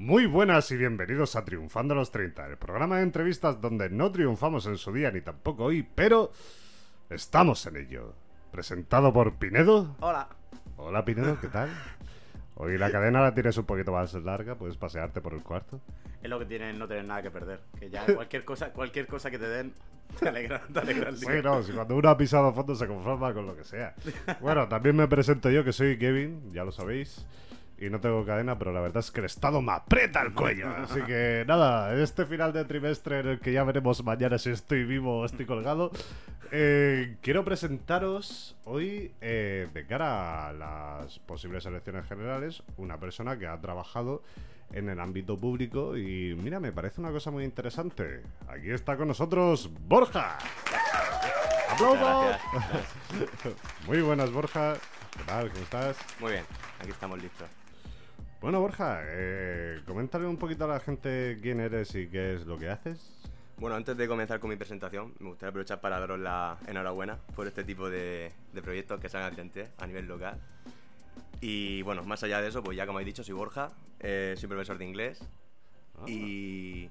Muy buenas y bienvenidos a Triunfando a los 30, el programa de entrevistas donde no triunfamos en su día ni tampoco hoy, pero estamos en ello. Presentado por Pinedo. Hola. Hola Pinedo, ¿qué tal? Hoy la cadena la tienes un poquito más larga, puedes pasearte por el cuarto. Es lo que tiene no tener nada que perder. Que ya cualquier cosa, cualquier cosa que te den, te alegra, te alegra el día. Sí, no, si cuando uno ha pisado a fondo se conforma con lo que sea. Bueno, también me presento yo, que soy Kevin, ya lo sabéis. Y no tengo cadena, pero la verdad es que el estado me aprieta el cuello. Así que nada, este final de trimestre en el que ya veremos mañana si estoy vivo o estoy colgado, eh, quiero presentaros hoy, eh, de cara a las posibles elecciones generales, una persona que ha trabajado en el ámbito público y mira, me parece una cosa muy interesante. Aquí está con nosotros Borja. ¡Aplausos! Muy buenas, Borja. ¿Qué tal? ¿Cómo estás? Muy bien, aquí estamos listos. Bueno, Borja, eh, coméntale un poquito a la gente quién eres y qué es lo que haces. Bueno, antes de comenzar con mi presentación, me gustaría aprovechar para daros la enhorabuena por este tipo de, de proyectos que salen adelante a nivel local. Y bueno, más allá de eso, pues ya como habéis dicho, soy Borja, eh, soy profesor de inglés. Ah. Y,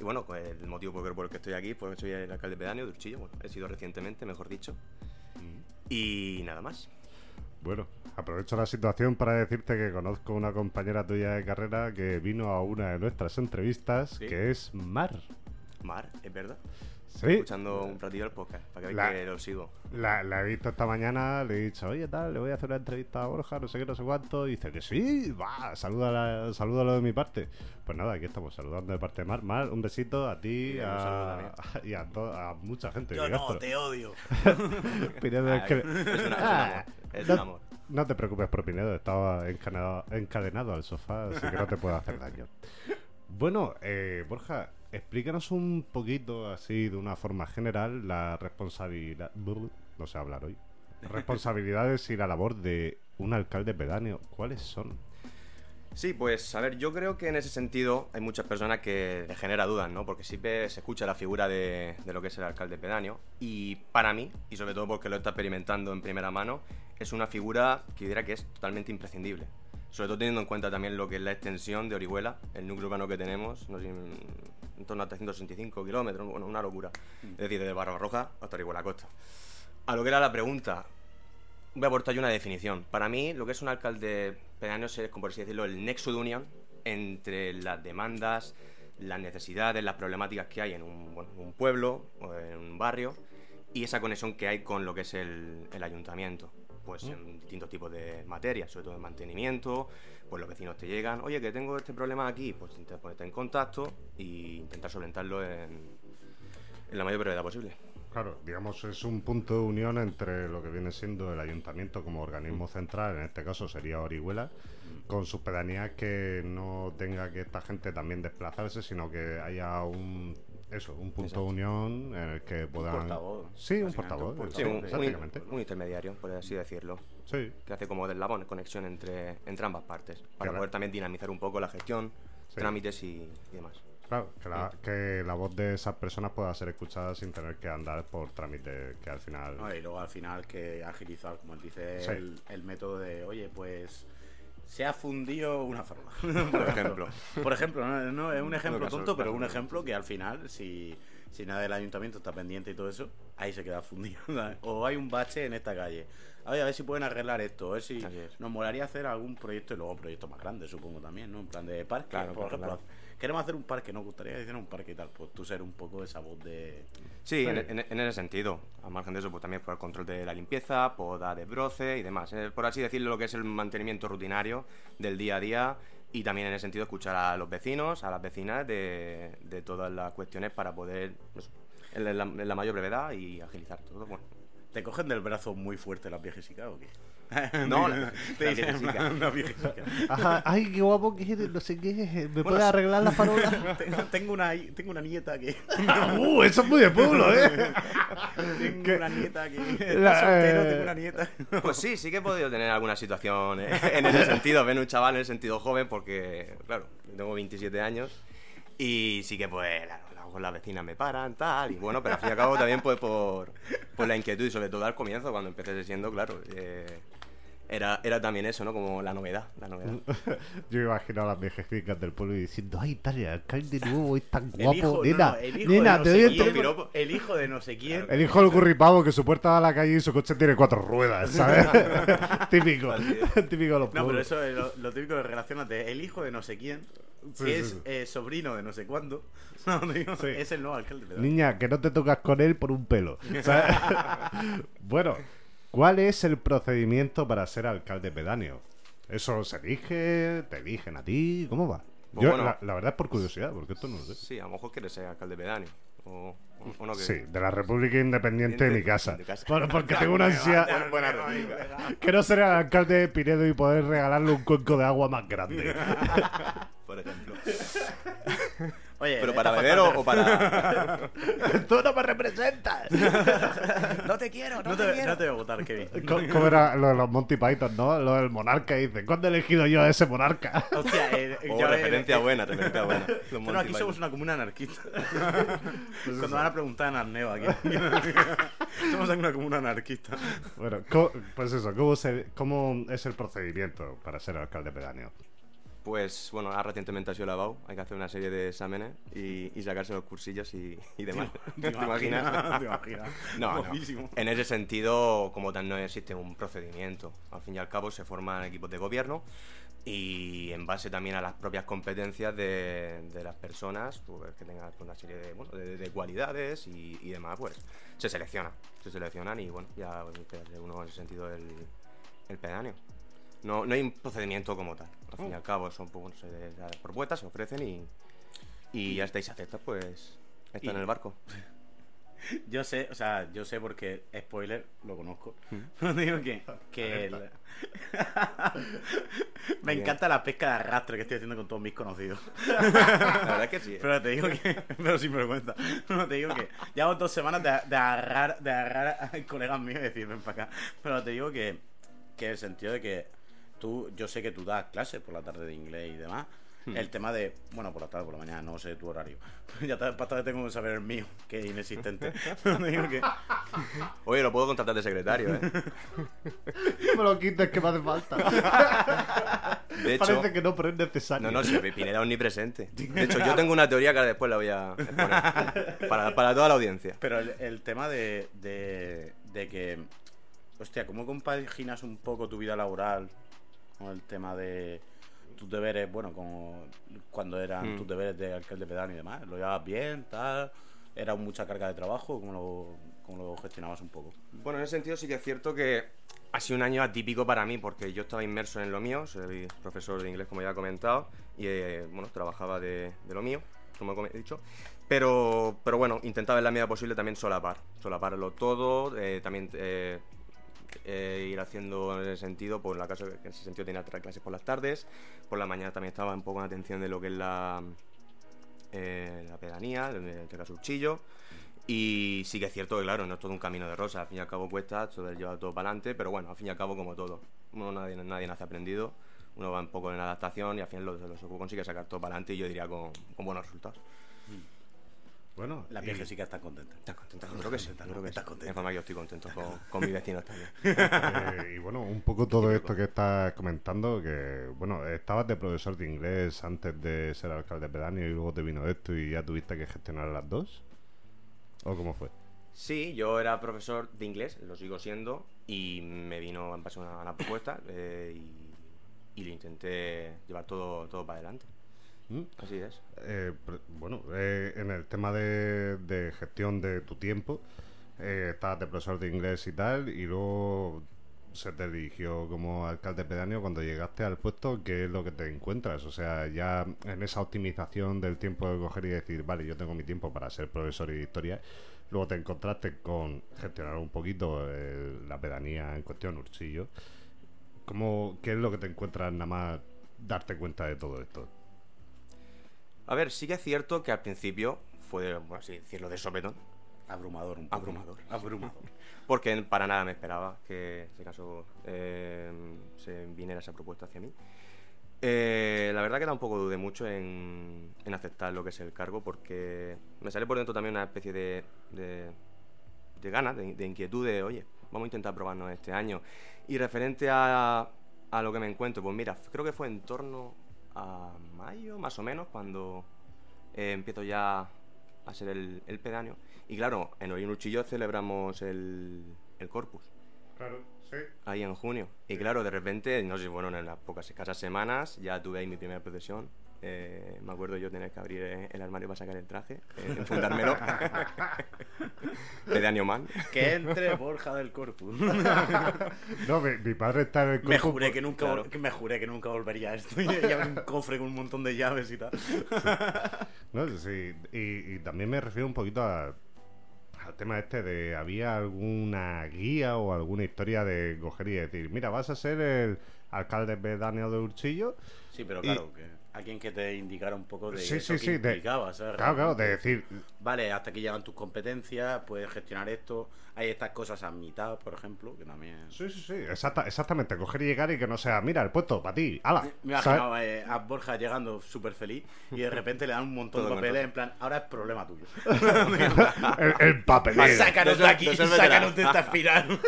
y bueno, pues el motivo por, el que estoy aquí, pues soy el alcalde pedáneo de Urchillo. Bueno, he sido recientemente, mejor dicho. Y nada más. Bueno, aprovecho la situación para decirte que conozco una compañera tuya de carrera que vino a una de nuestras entrevistas, Sí. que es Mar. Mar, ¿es verdad? Sí, Escuchando un ratillo el podcast, para que La- veáis que lo sigo. la, la he visto esta mañana, le he dicho, oye, tal, le voy a hacer una entrevista a Borja, no sé qué, no sé cuánto. Y dice que sí, va, salúdalo de mi parte. Pues nada, aquí estamos saludando de parte de Mar. Mar, un besito a ti saludo a, y a, to- a mucha gente. Yo que no, te odio. Pinedo, es Ah, que- es una- es un Ah, amor, es no, un amor. no te preocupes por Pinedo, estaba encadenado, encadenado al sofá, así que no te puedo hacer daño. Bueno, eh, Borja, explícanos un poquito, así de una forma general, la responsabilidad. No sé hablar hoy. Responsabilidades y la labor de un alcalde pedáneo. ¿Cuáles son? Sí, pues a ver, yo creo que en ese sentido hay muchas personas que le genera dudas, ¿no? Porque siempre se escucha la figura de, de lo que es el alcalde pedáneo y para mí, y sobre todo porque lo está experimentando en primera mano, es una figura que yo diría que es totalmente imprescindible. Sobre todo teniendo en cuenta también lo que es la extensión de Orihuela, el núcleo urbano que tenemos, no sé, en, torno a 365 kilómetros, bueno, una locura. Es decir, desde Barbarroja hasta Orihuela Costa. A lo que era la pregunta, voy a aportar yo una definición. Para mí, lo que es un alcalde pedáneo es, como por así decirlo, el nexo de unión entre las demandas, las necesidades, las problemáticas que hay en un, bueno, en un pueblo o en un barrio y esa conexión que hay con lo que es el, el ayuntamiento. Pues en distintos tipos de materias, sobre todo en mantenimiento, pues los vecinos te llegan, oye, que tengo este problema aquí, pues intentas ponerte en contacto e intentar solventarlo en, en la mayor brevedad posible. Claro, digamos, es un punto de unión entre lo que viene siendo el ayuntamiento como organismo central, en este caso sería Orihuela, con sus pedanías que no tenga que esta gente también desplazarse, sino que haya un eso, un punto Exacto. de unión en el que puedan portavoz, Sí, un portavoz, un Sí, un, un- un intermediario, por así decirlo, Sí. que hace como de eslabón, conexión entre, entre ambas partes, para Claro. poder también dinamizar un poco la gestión, Sí. trámites y, y demás. Claro, que la, que la voz de esas personas pueda ser escuchada sin tener que andar por trámite que al final No, y luego al final que agilizar, como él dice, Sí. el, el método de, oye, pues se ha fundido una forma. Por ejemplo. Por ejemplo, no, no, es un ejemplo tonto, pero un ejemplo que al final, si, si nada del ayuntamiento está pendiente y todo eso, ahí se queda fundido. ¿sabes? o hay un bache en esta calle. A ver, a ver si pueden arreglar esto, a ver si nos molaría hacer algún proyecto y luego un proyecto más grande, supongo también, ¿no? En plan de parque, Claro, por ejemplo. claro. Queremos hacer un parque, nos gustaría hacer un parque y tal. Pues tú ser un poco esa voz de. Sí, en, en- en ese sentido. A margen de eso, pues también por el control de la limpieza, poda de broce y demás. Eh, por así decirlo, lo que es el mantenimiento rutinario del día a día y también en ese sentido escuchar a los vecinos, a las vecinas de, de todas las cuestiones para poder, pues, en la, en la mayor brevedad y agilizar todo. Bueno, ¿Te cogen del brazo muy fuerte las viejesicas o qué? No, la- te dicen, viejesica. "Una viejesica". Ajá, ay, qué guapo que eres, no sé qué. ¿Me Bueno, puedes arreglar la farola? tengo, una, tengo una nieta que. uh, eso es muy de pueblo, ¿eh? Tengo ¿Qué? una nieta que. La- Está soltero, eh, tengo una nieta. Pues sí, sí que he podido tener alguna situación eh, en ese sentido, ven un chaval en el sentido joven, porque, claro, tengo 27 años y sí que, pues, claro, luego las vecinas me paran, tal, y bueno, pero al fin y al cabo también, pues, por, por la inquietud y sobre todo al comienzo, cuando empecé siendo, claro, eh, era, era también eso, ¿no? Como la novedad, la novedad. Yo me imagino a las viejecitas del pueblo diciendo, ay, Talia, el alcalde nuevo es tan El guapo. hijo, no, nena, no, el hijo nena, de no te sé el quién, teléfono". el hijo de no sé quién. El hijo del curripavo que su puerta da a la calle y su coche tiene cuatro ruedas, ¿sabes? típico, típico de los No, pero pueblos. eso es lo, lo típico de relacionate. El hijo de no sé quién, Sí, que sí, es sí. eh, sobrino de no sé cuándo, no, digo, es el nuevo alcalde. Niña, que no te tocas con él por un pelo. bueno, ¿cuál es el procedimiento para ser alcalde pedáneo? ¿Eso se elige? ¿Te eligen a ti? ¿Cómo va? Pues Yo, bueno. la, la verdad es por curiosidad, porque esto no lo sé. Sí, a lo mejor quieres ser alcalde pedáneo. O, o- o no. Sí, de la República Independiente de mi casa. De casa. Bueno, porque tengo una que no ser el alcalde de Pinedo y poder regalarle un cuenco de agua más grande. Por ejemplo. Oye, Pero para beber o, o para... ¡Tú no me representas! no te quiero, No te, no te voy a votar, Kevin. ¿Cómo era lo de los Monty Python, no? Lo del monarca, dice. ¿Cuándo he elegido yo a ese monarca? Hostia, eh, Oh, ya, eh, referencia eh, buena, referencia buena. Los Bueno, Monty aquí somos una comuna anarquista. Cuando van a preguntar en Arneo aquí. somos una comuna anarquista. Bueno, pues eso, ¿cómo, se- ¿cómo es el procedimiento para ser alcalde pedáneo? Pues bueno, ahora recientemente ha sido la BAU, hay que hacer una serie de exámenes y, y sacarse los cursillos y, y demás. ¿Te, imaginas? ¿Te imaginas? No, no. En ese sentido, como tal, no existe un procedimiento. Al fin y al cabo, se forman equipos de gobierno y en base también a las propias competencias de, de las personas, pues, que tengan una serie de, bueno, de, de cualidades y, y demás, pues se selecciona. Se seleccionan y bueno, ya puede ser uno en ese sentido el, el pedáneo. No, no hay un procedimiento como tal. Al fin y al cabo, son pues, las propuestas se ofrecen y, y ya estáis aceptas, pues está Y- en el barco. Yo sé, o sea, yo sé porque, spoiler, lo conozco. Digo que. que el- Me encanta la pesca de arrastre que estoy haciendo con todos mis conocidos. La verdad es que sí. ¿eh? Pero te digo que. Pero sin vergüenza. No, te digo que. Llevo dos semanas de, de agarrar, de agarrar a colegas míos y decir, ven para acá. Pero te digo que. Que el sentido de que. Tú, yo sé que tú das clases por la tarde de inglés y demás. El tema de. Bueno, por la tarde, por la mañana, no sé tu horario. ya para tarde tengo que saber el mío, que es inexistente. Digo que. Oye, lo puedo contratar de secretario, ¿eh? No me lo quites que me hace falta. De hecho, Parece que no, pero es necesario. no, no, si Pineda es omnipresente. De hecho, yo tengo una teoría que ahora después la voy a exponer. Para, para toda la audiencia. Pero el, el tema de, de, de que. Hostia, ¿cómo compaginas un poco tu vida laboral con el tema de tus deberes? Bueno, como cuando eran Mm. tus deberes de alcalde pedáneo y demás. ¿Lo llevabas bien, tal? ¿Era mucha carga de trabajo? ¿Cómo lo, cómo lo gestionabas un poco? Bueno, en ese sentido sí que es cierto que ha sido un año atípico para mí porque yo estaba inmerso en lo mío, soy profesor de inglés como ya he comentado y eh, bueno, trabajaba de, de lo mío, como he dicho. Pero, pero bueno, intentaba en la medida posible también solapar, solaparlo todo, eh, también eh, eh, ir haciendo en ese sentido, por la casa que en ese sentido tenía otras clases por las tardes, por la mañana también estaba un poco en atención de lo que es la, eh, la pedanía, en este caso Uchillo. Y sí que es cierto que, claro, no es todo un camino de rosa. Al fin y al cabo cuesta todo llevar todo para adelante, pero bueno, al fin y al cabo como todo. Uno nadie, nadie nace aprendido, uno va un poco en adaptación y al final lo, lo consigue sacar todo para adelante y yo diría con, con buenos resultados. Bueno, La y- vieja sí que está contenta. ¿Estás contento? Yo creo que sí. Contenta, yo creo que Estás sí. contenta. De forma yo estoy contento con, con mis vecinos también. Eh, y bueno, un poco todo esto que estás comentando, que bueno, estabas de profesor de inglés antes de ser alcalde pedáneo y luego te vino esto y ya tuviste que gestionar las dos. ¿O cómo fue? Sí, yo era profesor de inglés, lo sigo siendo, y me vino en base a una, una propuesta eh, y, y lo intenté llevar todo, todo para adelante. ¿Mm? Así es. Eh, bueno, eh, en el tema de, de gestión de tu tiempo, eh, estabas de profesor de inglés y tal, y luego se te eligió como alcalde pedáneo, cuando llegaste al puesto, ¿qué es lo que te encuentras? O sea, ya en esa optimización del tiempo de coger y decir, vale, yo tengo mi tiempo para ser profesor de historia, luego te encontraste con gestionar un poquito eh, la pedanía en cuestión, Urchillo. ¿Cómo, ¿Qué es lo que te encuentras nada más darte cuenta de todo esto? A ver, sí que es cierto que al principio fue, por así decirlo, de sopetón. Abrumador, un poco. Abrumador. Abrumador. Porque para nada me esperaba que, en ese caso, eh, se viniera esa propuesta hacia mí. Eh, la verdad que tampoco dudé mucho en, en, aceptar lo que es el cargo porque me sale por dentro también una especie de, de, de ganas, de, de, inquietud de, oye, vamos a intentar probarnos este año. Y referente a, a lo que me encuentro, pues mira, creo que fue en torno a mayo, más o menos, cuando eh, empiezo ya a ser el, el pedáneo. Y claro, en Orinurchillo celebramos el, el Corpus. Claro, sí. Ahí en junio. Y claro, de repente, no sé, bueno, en las pocas escasas semanas ya tuve ahí mi primera procesión. Eh, me acuerdo yo tener que abrir eh, el armario para sacar el traje, eh, enfundármelo. Pedáneo man. Que entre Borja del Corpus. no, mi, mi, padre está en el Corpus. Me juré que nunca, claro. me juré que nunca volvería a esto. Y había un cofre con un montón de llaves y tal. Sí. No, sí. Y, y también me refiero un poquito a al tema este de había alguna guía o alguna historia de coger y decir, mira, vas a ser el alcalde pedáneo de Urchillo. Sí, pero claro, y... que alguien que te indicara un poco de sí, eso sí, que sí, implicaba, de, ¿sabes? Claro, claro, de decir... Vale, hasta aquí llegan tus competencias, puedes gestionar esto, hay estas cosas a mitad, por ejemplo, que también... Sí, sí, sí, exacta, exactamente, coger y llegar y que no sea, mira, el puesto para ti, ala. Me imagino eh, a Borja llegando súper feliz y de repente le dan un montón de papeles en plan, ahora es problema tuyo. el, el papelero. Sácanos de aquí, sácanos de esta espiral.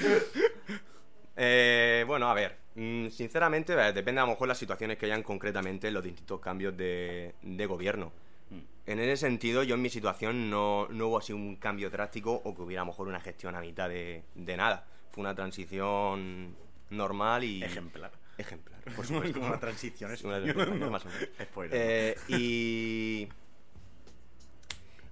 eh, bueno, a ver, Sinceramente, depende a lo mejor las situaciones que hayan concretamente en los distintos cambios de, de gobierno. En ese sentido, yo en mi situación no, no, hubo así un cambio drástico o que hubiera a lo mejor una gestión a mitad de, de nada. Fue una transición normal y... Ejemplar. Ejemplar, por supuesto. como una transición es una transición, más o menos. Spoiler. Eh, y...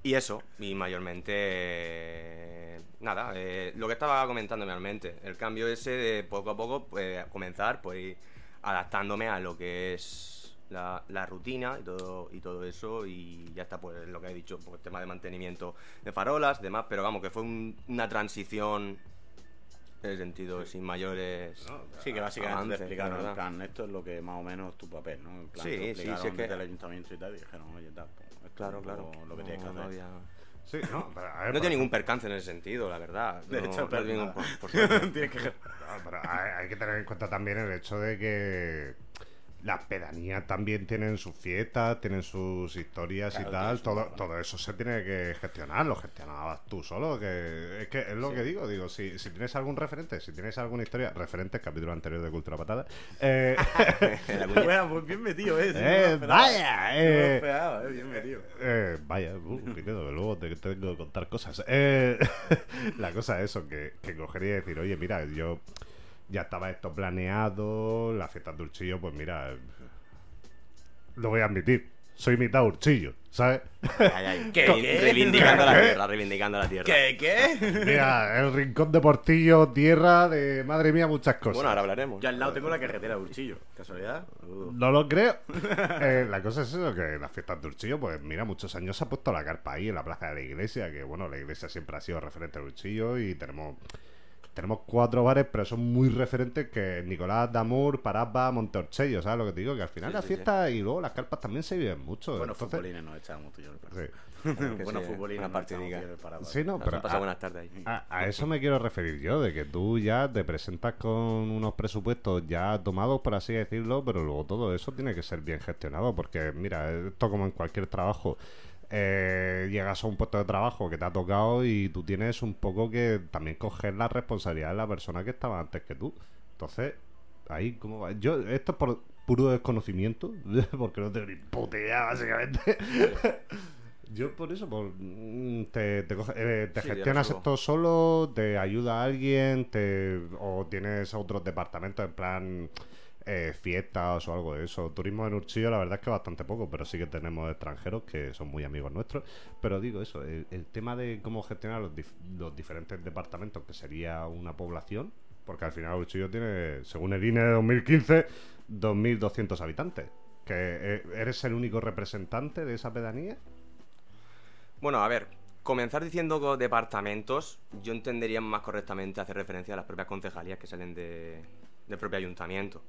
Y eso, y mayormente... Eh, nada, eh, lo que estaba comentando realmente, el cambio ese de poco a poco, pues comenzar, pues adaptándome a lo que es la, la, rutina y todo, y todo eso, y ya está, pues lo que he dicho, pues tema de mantenimiento de farolas, demás, pero vamos, que fue un, una transición en el sentido sí. sin mayores no, sí que básicamente avances, te explicaron en plan esto es lo que más o menos tu papel no en plan, sí te sí, sí es que ayuntamiento y tal y dijeron oye tal pues, claro claro lo, lo que tienes que no, hacer había... Sí, no, pero, a ver, no tiene ningún percance en ese sentido, la verdad. De no, hecho, no pero ningún, nada. por, por tienes que... No, pero hay, hay, que tener en cuenta también el hecho de que las pedanías también tienen sus fiestas, tienen sus historias Claro, y tal. Todo, todo eso se tiene que gestionar, lo gestionabas tú solo. Que es que es lo Sí. que digo, digo, si, si tienes algún referente, si tienes alguna historia, referentes, capítulo anterior de Cultura Patada. Eh. Bueno, pues bien metido, eh. Eh, No me vaya, No me eh. esperaba, eh, bien metido. Eh, vaya, uh, qué miedo, que luego te tengo que contar cosas. Eh, la cosa es eso, que, que cogería y decir, oye, mira, yo ya estaba esto planeado, la fiesta de Urchillo, pues mira, lo voy a admitir, soy mitad Urchillo, ¿sabes? Ay, ay, ¿Qué, re- qué? Reivindicando la tierra, reivindicando la tierra. ¿Qué? ¿Qué? Mira, el rincón de Portillo, tierra de, madre mía, muchas cosas. Bueno, ahora hablaremos. Yo al lado tengo la carretera de Urchillo. ¿Casualidad? Uh. No lo creo. Eh, la cosa es eso, que las fiestas de Urchillo, pues mira, muchos años se ha puesto la carpa ahí en la plaza de la iglesia, que bueno, la iglesia siempre ha sido referente de Urchillo y tenemos tenemos cuatro bares, pero son muy referentes que Nicolás, Damur, Parapa, Monteorchello, ¿sabes lo que te digo? Que al final Sí, las sí, sí. fiestas y luego las carpas también se viven mucho. Buenos entonces- futbolines nos echábamos tú y yo. el sí, futbolines una partidica. Sí, no, pero han pasado a, buenas tardes ahí. a- a eso me quiero referir yo, de que tú ya te presentas con unos presupuestos ya tomados, por así decirlo, pero luego todo eso tiene que ser bien gestionado, porque mira, esto como en cualquier trabajo, eh, llegas a un puesto de trabajo que te ha tocado y tú tienes un poco que también coger la responsabilidad de la persona que estaba antes que tú. Entonces, ahí, ¿cómo va? Yo, esto es por puro desconocimiento, porque no tengo ni puta idea, básicamente. Yo por eso, por, mm, te, te, coge- eh, te Sí, gestionas esto solo, te ayuda a alguien, te, o tienes otros departamentos en plan eh, fiestas o algo de eso. Turismo en Urchillo, la verdad es que bastante poco, pero sí que tenemos extranjeros que son muy amigos nuestros. Pero digo eso, el, tema de cómo gestionar los, dif- los diferentes departamentos, que sería una población, porque al final Urchillo tiene, según el INE de 2015, 2.200 habitantes. ¿Que eh, eres el único representante de esa pedanía? Bueno, a ver, comenzar diciendo departamentos, yo entendería más correctamente hacer referencia a las propias concejalías que salen de, del propio ayuntamiento.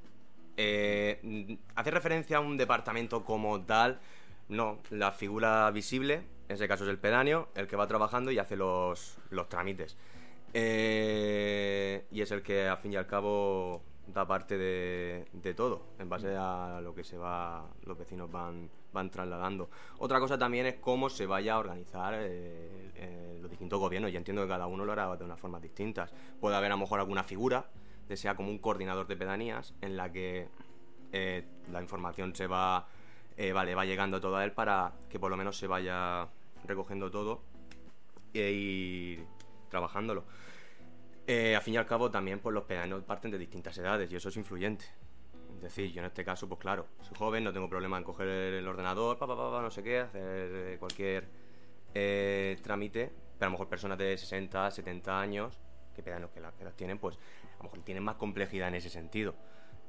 Eh, hacer referencia a un departamento como tal, no, la figura visible, en ese caso es el pedáneo, el que va trabajando y hace los, los trámites. Eh, y es el que al fin y al cabo da parte de, todo, en base a lo que se va, los vecinos van, van trasladando. Otra cosa también es cómo se vaya a organizar eh, eh, los distintos gobiernos. Yo entiendo que cada uno lo hará de unas formas distintas. Puede haber a lo mejor alguna figura, sea como un coordinador de pedanías, en la que eh, la información se va, eh, vale, va llegando toda él para que por lo menos se vaya recogiendo todo e ir trabajándolo. Eh, al fin y al cabo, también pues, los pedanos parten de distintas edades y eso es influyente. Es decir, yo en este caso, pues claro, soy joven, no tengo problema en coger el ordenador, pa, pa, pa, pa, no sé qué, hacer eh, cualquier eh, trámite, pero a lo mejor personas de 60, 70 años, que pedanos que las que las tienen, pues a lo mejor tienen más complejidad en ese sentido.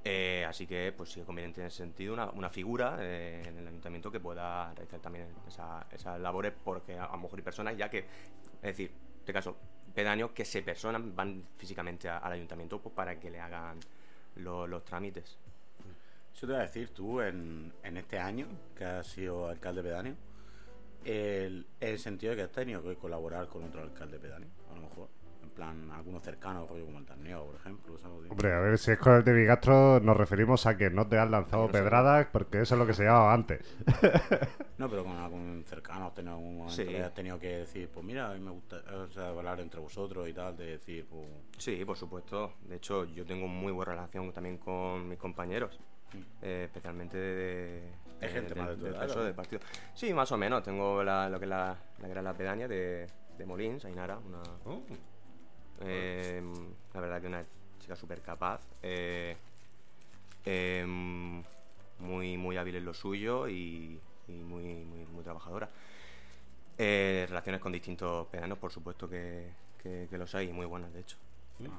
Eh, así que, pues sí es conveniente en ese sentido una, figura eh, en el ayuntamiento que pueda realizar también esa- esas labores, porque a, lo mejor hay personas ya que, es decir, en este caso, pedáneos que se personan, van físicamente al ayuntamiento pues, para que le hagan lo- los trámites. Yo te voy a decir, tú en, este año que has sido alcalde pedáneo, el, sentido de que has tenido que colaborar con otro alcalde pedáneo, a lo mejor, plan, algunos cercanos, rollo como el Tarneo, por ejemplo, ¿sabes? Hombre, a ver, si es con el de Bigastro, nos referimos a que no te han lanzado sé. pedradas, porque eso es lo que se llamaba antes. No, pero con algún cercano has tenido algún momento Sí. que has tenido que decir, pues mira, a mí me gusta o sea, hablar entre vosotros y tal, de decir, pues... Sí, por supuesto. De hecho, yo tengo muy buena relación también con mis compañeros, eh, especialmente de, de- gente de- más de tu edad, ¿no? del partido. Sí, más o menos. Tengo la- lo que es la, la era la pedaña de, de Molins, Ainara, una, eh, la verdad que una chica súper capaz, eh, eh, muy, muy hábil en lo suyo y, y muy, muy, muy trabajadora. Eh, relaciones con distintos pedanos, por supuesto que, que- que los hay, y muy buenas de hecho.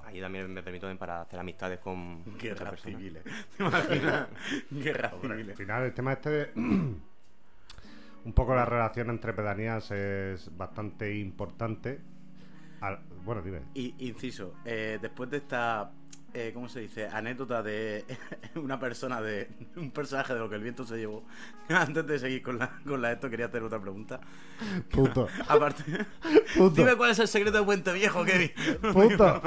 Ahí también me permito para hacer amistades con Guerras civiles. ¿Te imaginas? Guerras Al final, el tema este de... un poco la relación entre pedanías es bastante importante. Al- Bueno, dime. Y, inciso, eh, después de esta, eh, ¿cómo se dice? Anécdota de una persona, de un personaje de lo que el viento se llevó. Antes de seguir con la, con la esto, quería hacer otra pregunta. Puto. Aparte, dime cuál es el secreto de Puente Viejo, Kevin. Puto.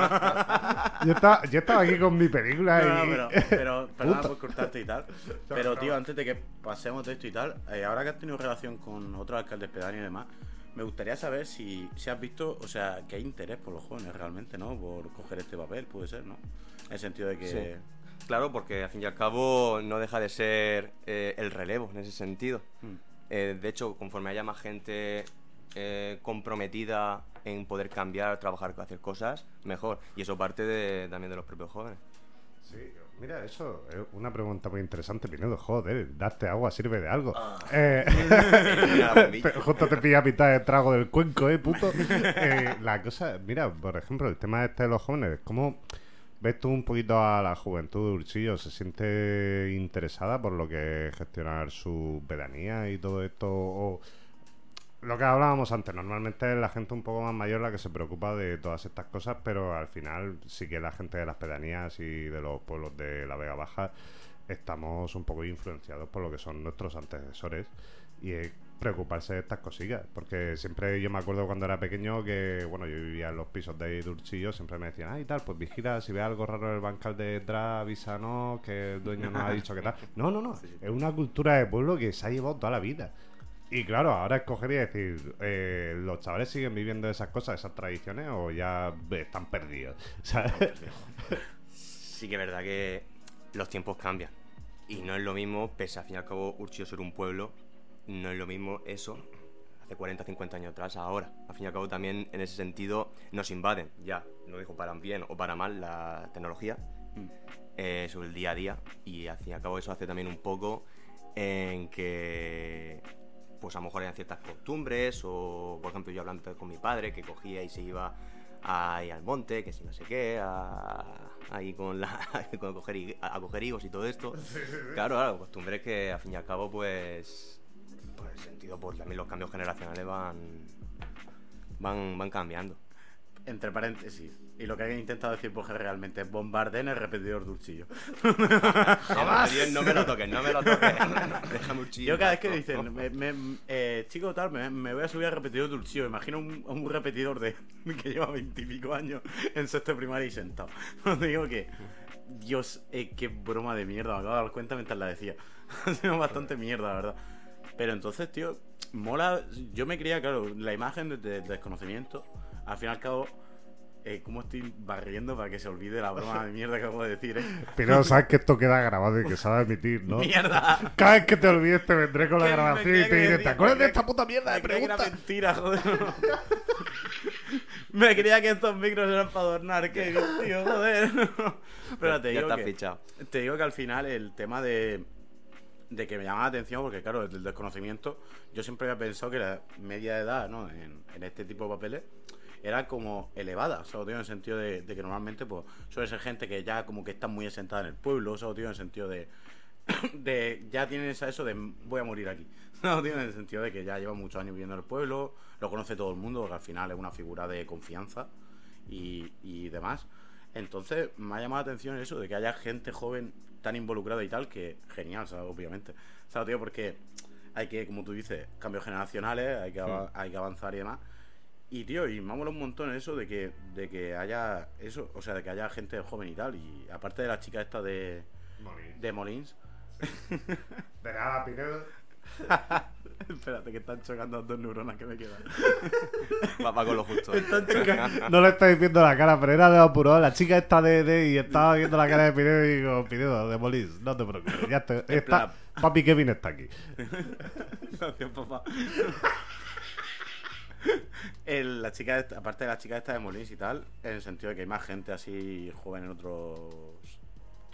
Yo estaba, yo estaba aquí con mi película No, no, y... pero, pero por cortarte y tal. Pero, tío, antes de que pasemos de esto y tal, eh, ahora que has tenido relación con otros alcaldes pedáneos y demás, me gustaría saber si, si has visto, o sea, que hay interés por los jóvenes realmente, ¿no? Por coger este papel, puede ser, ¿no? En el sentido de que. Sí. Claro, porque al fin y al cabo no deja de ser eh, el relevo en ese sentido. Mm. Eh, de hecho, conforme haya más gente eh, comprometida en poder cambiar, trabajar, hacer cosas, mejor. Y eso parte de- también de los propios jóvenes. Sí, mira, eso es una pregunta muy interesante, Pinedo. Joder, darte agua sirve de algo. Ah. Eh, justo te pilla mitad de trago del cuenco, ¿eh, puto? Eh, la cosa, mira, por ejemplo, el tema este de los jóvenes, ¿cómo ves tú un poquito a la juventud de Urchillo? ¿Se siente interesada por lo que es gestionar su pedanía y todo esto? O lo que hablábamos antes, normalmente es la gente un poco más mayor la que se preocupa de todas estas cosas, pero al final sí que la gente de las pedanías y de los pueblos de la Vega Baja estamos un poco influenciados por lo que son nuestros antecesores y es preocuparse de estas cosillas, porque siempre yo me acuerdo cuando era pequeño que, bueno, yo vivía en los pisos de Durchillo, siempre me decían, ay, tal, pues vigila, si ves algo raro en el bancal de detrás, avísanos, que el dueño nos ha dicho que tal. No, no, no, es una cultura de pueblo que se ha llevado toda la vida. Y claro, ahora escogería decir, eh, ¿los chavales siguen viviendo esas cosas, esas tradiciones, o ya están perdidos? Sí que es verdad que los tiempos cambian. Y no es lo mismo, pese a fin y al cabo Urchillo ser un pueblo, no es lo mismo eso hace 40, 50 años atrás ahora. Al fin y al cabo también en ese sentido nos invaden, ya, lo dijo para bien o para mal la tecnología. eh, sobre el día a día y al fin y al cabo eso hace también un poco en que pues a lo mejor eran ciertas costumbres o por ejemplo yo hablando con mi padre que cogía y se iba ahí al monte, que si no sé qué, a- ahí con la con coger, hig- a coger higos y todo esto. Claro, claro, costumbres que al fin y al cabo pues por el sentido pues también los cambios generacionales van van van cambiando. Entre paréntesis. Y lo que han intentado decir Borja realmente es bombarden el repetidor dulcillo. Dios, no me lo toques, no me lo toques. Déjame un chillo. Yo cada vez que dicen, me, me- eh, chico tal, me, me voy a subir al repetidor dulcillo. Imagino un, un repetidor de que lleva veintipico años en sexto de primaria y sentado. Os digo que, Dios, eh, qué broma de mierda. Me acabo de dar cuenta mientras la decía. Ha sido bastante mierda, la verdad. Pero entonces, tío, mola. Yo me creía, claro, la imagen de, de- de desconocimiento. Al fin y al cabo, eh, ¿cómo estoy barriendo para que se olvide la broma de mierda que acabo de decir, eh? Pero sabes que esto queda grabado y que se va a emitir, ¿no? ¡Mierda! Cada vez que te olvides te vendré con la grabación y te diré, ¿te acuerdas de esta puta mierda de que era pregunta? mentira, joder. Me creía que estos micros eran para adornar, que tío, joder. Pero te ya digo está que, fichado. te digo que al final el tema de, de que me llama la atención, porque claro, desde el desconocimiento, yo siempre había pensado que la media de edad, ¿no? En, en este tipo de papeles era como elevada, o sea, lo digo en el sentido de, de que normalmente pues suele ser gente que ya como que está muy asentada en el pueblo, o sea, lo digo en el sentido de, de ya tienen esa- eso de voy a morir aquí. No, tío, en el sentido de que ya lleva muchos años viviendo en el pueblo, lo conoce todo el mundo, porque al final es una figura de confianza y, y demás. Entonces, me ha llamado la atención eso de que haya gente joven tan involucrada y tal, que genial, ¿sabes? obviamente. ¿Sabes, tío? Porque hay que, como tú dices, cambios generacionales, hay que, hay que avanzar y demás. Y tío, y me ha molado un montón eso de que, de que haya eso, o sea, de que haya gente joven y tal. Y aparte de la chica esta de, de Molins. De nada, Pinedo. Espérate, que están chocando dos neuronas que me quedan. Va, va con lo justo. Están chocando. No le estáis viendo la cara, pero era de apurado. La chica está de, de y estaba viendo la cara de Pinedo y digo, Pinedo, de Molís, no te preocupes. Ya te- está, papi Kevin está aquí. Gracias, papá. El- la chica, esta- aparte de la chica esta de Molins y tal, en el sentido de que hay más gente así joven en otros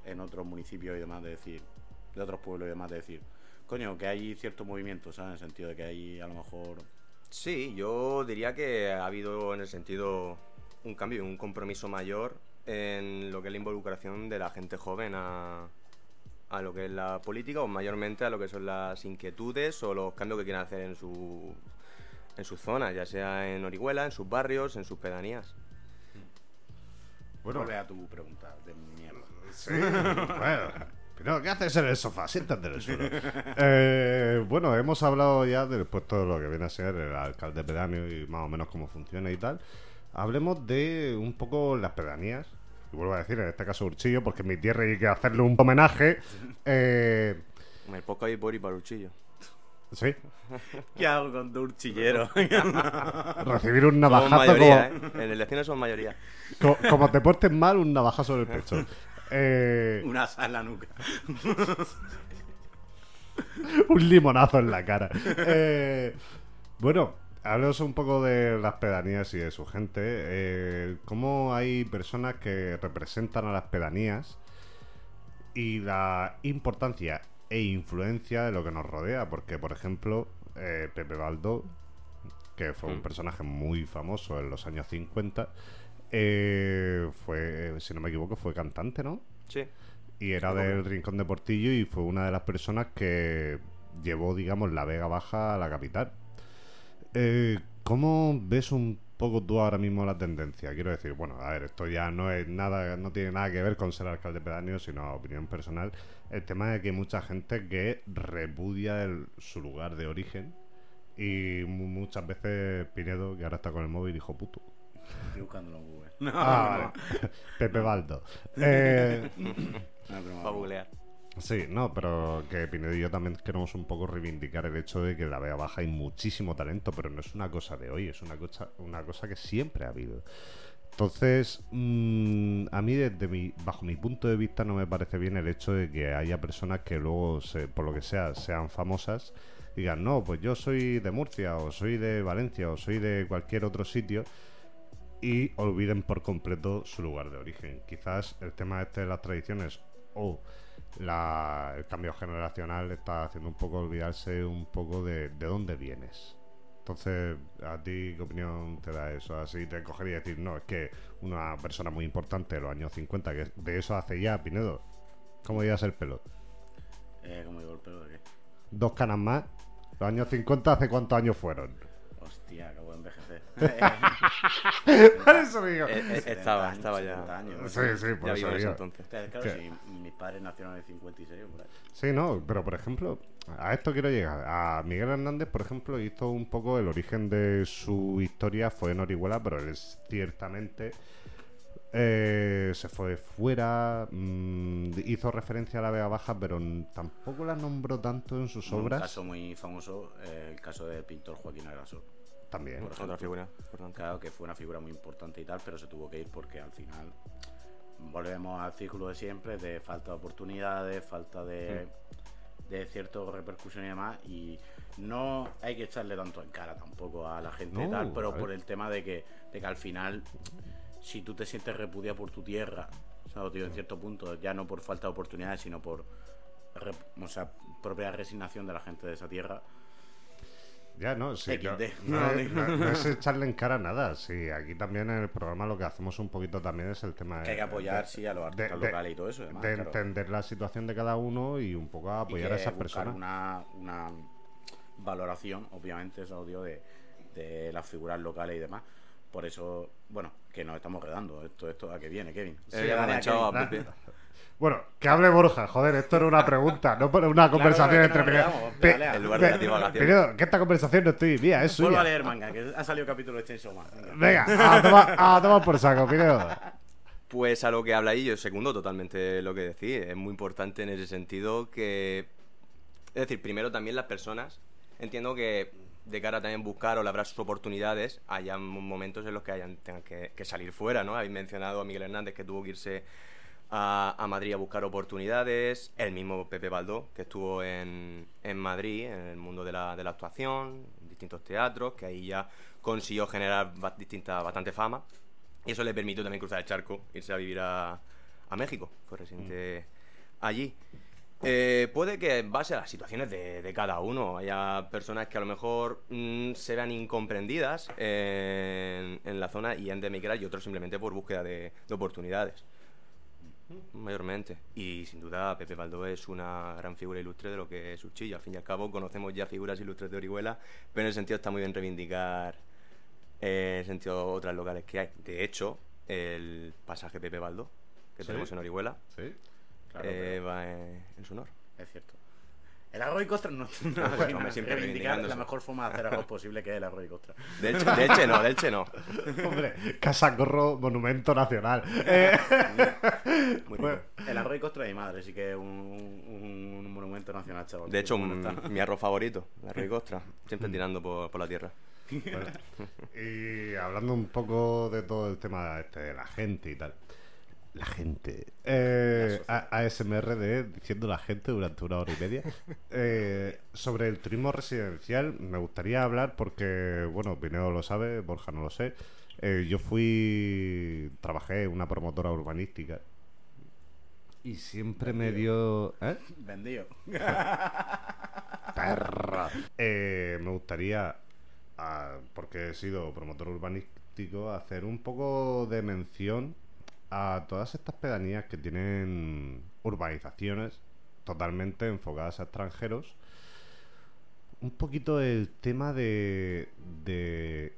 en otros municipios y demás, de decir, de otros pueblos y demás, de decir, coño, que hay cierto movimiento, ¿sabes? En el sentido de que hay a lo mejor. Sí, yo diría que ha habido en el sentido un cambio, un compromiso mayor en lo que es la involucración de la gente joven a, a lo que es la política o mayormente a lo que son las inquietudes o los cambios que quieren hacer en su en sus zonas, ya sea en Orihuela, en sus barrios, en sus pedanías. Bueno, Vuelve a tu pregunta de mierda. Sí, bueno. Pero, ¿qué haces en el sofá? Siéntate en el suelo. Eh, bueno, hemos hablado ya de después todo lo que viene a ser el alcalde pedáneo y más o menos cómo funciona y tal. Hablemos de un poco las pedanías. Y vuelvo a decir, en este caso Urchillo, porque en mi tierra hay que hacerle un homenaje. Eh, En el podcast hay por y paruchillo. Sí, ¿Qué hago con tu urchillero? recibir un Somos navajazo mayoría, como, ¿eh? En elecciones son mayoría. co- como te portes mal, un navajazo en el pecho. Eh, Una sal en la nuca. un limonazo en la cara. Eh, bueno, hablemos un poco de las pedanías y de su gente. Eh, ¿Cómo hay personas que representan a las pedanías y la importancia e influencia de lo que nos rodea? Porque, por ejemplo, eh, Pepe Baldo, que fue un Mm. personaje muy famoso en los años 50, eh, fue, si no me equivoco, fue cantante, ¿no? Sí. Y era del Rincón de Portillo y fue una de las personas que llevó, digamos, la Vega Baja a la capital. Eh, ¿Cómo ves un poco tú ahora mismo la tendencia? Quiero decir, bueno, a ver, esto ya no es nada, no tiene nada que ver con ser alcalde pedáneo, sino opinión personal. El tema de que hay mucha gente que repudia el- su lugar de origen y mu- muchas veces Pinedo, que ahora está con el móvil, dijo puto. Estoy buscándolo en Google. No, Ah, vale. Pepe Baldo. Eh, no, pero Va a googlear. Sí, no, pero que Pinedo y yo también queremos un poco reivindicar el hecho de que en la Vega Baja hay muchísimo talento, pero no es una cosa de hoy, es una cosa, una cosa que siempre ha habido. Entonces, mm, a mí desde mi, bajo mi punto de vista no me parece bien el hecho de que haya personas que luego, se- por lo que sea, sean famosas digan, no, pues yo soy de Murcia, o soy de Valencia, o soy de cualquier otro sitio, y olviden por completo su lugar de origen. Quizás el tema este de las tradiciones o la- el cambio generacional está haciendo un poco olvidarse un poco de, de dónde vienes. Entonces, ¿a ti qué opinión te da eso? Así te cogería y decir, no, es que una persona muy importante de los años 50, que de eso hace ya, Pinedo, ¿cómo llevas el pelo? Eh, ¿Cómo digo el pelo de qué? Dos canas más. Los años 50, ¿hace cuántos años fueron? Hostia, de envejecer. Por eso digo. Eh, eh, 70 estaba, estaba 70 ya. años. Sí, sí, por Ya eso digo. entonces. Claro, ¿Qué? si mis padres nacieron en el 56 por ahí. Sí, no, pero por ejemplo, a esto quiero llegar. A Miguel Hernández, por ejemplo, hizo un poco el origen de su historia, fue en Orihuela, pero él es ciertamente eh, se fue fuera, mm, hizo referencia a la Vega Baja, pero tampoco la nombró tanto en sus Un obras. caso muy famoso, eh, el caso del pintor Joaquín Agrasol. También. Por Otra figura importante. Claro que fue una figura muy importante y tal, pero se tuvo que ir porque al final volvemos al círculo de siempre, de falta de oportunidades, falta de, de cierta repercusión y demás. Y no hay que echarle tanto en cara tampoco a la gente y tal, pero por el tema de que, de que al final, si tú te sientes repudiado por tu tierra, ¿sabes, tío? en cierto punto, ya no por falta de oportunidades, sino por rep- o sea, propia resignación de la gente de esa tierra. Ya, no, sí. No, no No, es, no- no es echarle en cara nada. Sí, aquí también en el programa lo que hacemos un poquito también es el tema Que hay que apoyar, de- sí, a los artistas de- locales y todo eso. Además, de claro. entender la situación de cada uno y un poco y apoyar que a esas personas. Una, una valoración, obviamente, es audio de, de las figuras locales y demás. Por eso, bueno, que nos estamos redando. Esto, esto, ¿a qué viene, Kevin? Eh, ya me a han echado a. Pepe. Bueno, que hable Borja, joder, esto era una pregunta, no una conversación claro, entre dale, En lugar de. Pero que esta conversación no estoy mía, es Vuelvo a suya. leer manga, que ha salido capítulo de Chainsaw Man. Venga. Venga, a tomar, a tomar por saco, Pinedo. Pues a lo que habla ahí, yo segundo totalmente lo que decís. Es muy importante en ese sentido que. Es decir, primero también las personas. Entiendo que de cara a también buscar o labrar sus oportunidades, haya momentos en los que hayan tengan que, que salir fuera, ¿no? Habéis mencionado a Miguel Hernández que tuvo que irse a, a Madrid a buscar oportunidades. El mismo Pepe Baldó, que estuvo en, en Madrid, en el mundo de la, de la actuación, en distintos teatros, que ahí ya consiguió generar ba- distinta, bastante fama. Y eso le permitió también cruzar el charco, irse a vivir a, a México. Fue residente allí. Eh, puede que en base a las situaciones de, de cada uno haya personas que a lo mejor mm, se vean incomprendidas en, en la zona y han de emigrar y otros simplemente por búsqueda de, de oportunidades. Mayormente. Y sin duda Pepe Baldó es una gran figura ilustre de lo que es Uchillo. Al fin y al cabo conocemos ya figuras ilustres de Orihuela, pero en el sentido está muy bien reivindicar eh, en el sentido otras locales que hay. De hecho, el pasaje Pepe Baldó que Sí. tenemos en Orihuela Sí. Claro, eh, pero va en, en su honor. es cierto. El arroz y costra no, no, final, hombre, siempre reivindicar la mejor forma de hacer arroz posible que es el arroz y costra. De hecho, de hecho no, de hecho no. Hombre, Casacorro, monumento nacional. Eh, Muy bueno, rico. El arroz y costra de mi madre, sí que es un, un, un monumento nacional, chaval. De hecho, mm, mi arroz favorito, la arroz y costra. Siempre tirando por, por la tierra. bueno. Y hablando un poco de todo el tema este de la gente y tal. La gente. Eh, ASMR de diciendo la gente durante una hora y media. Eh, sobre el turismo residencial, me gustaría hablar porque, bueno, Pinedo lo sabe, Borja no lo sé. Eh, yo fui. Trabajé en una promotora urbanística. Y siempre me dio. ¿Eh? Vendido. perra. Eh, me gustaría, ah, porque he sido promotor urbanístico, hacer un poco de mención a todas estas pedanías que tienen urbanizaciones totalmente enfocadas a extranjeros. Un poquito el tema de, de